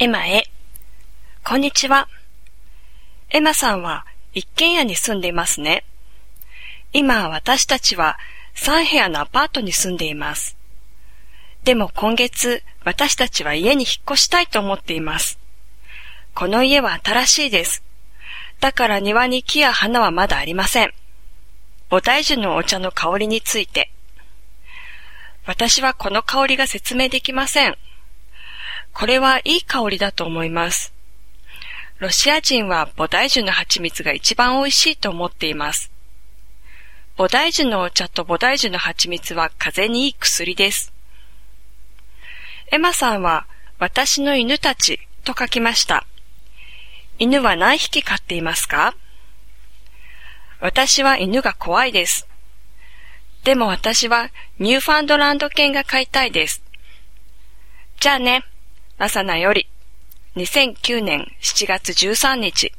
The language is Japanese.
エマへ。こんにちは。エマさんは一軒家に住んでいますね。今私たちは3部屋のアパートに住んでいます。でも今月私たちは家に引っ越したいと思っています。この家は新しいです。だから庭に木や花はまだありません。菩提樹のお茶の香りについて。私はこの香りが説明できません。これはいい香りだと思います。ロシア人は菩提樹の蜂蜜が一番美味しいと思っています。菩提樹のお茶と菩提樹の蜂蜜は風邪にいい薬です。エマさんは私の犬たちと書きました。犬は何匹飼っていますか？私は犬が怖いです。でも私はニューファンドランド犬が飼いたいです。じゃあね、ラサナより、2009年7月13日。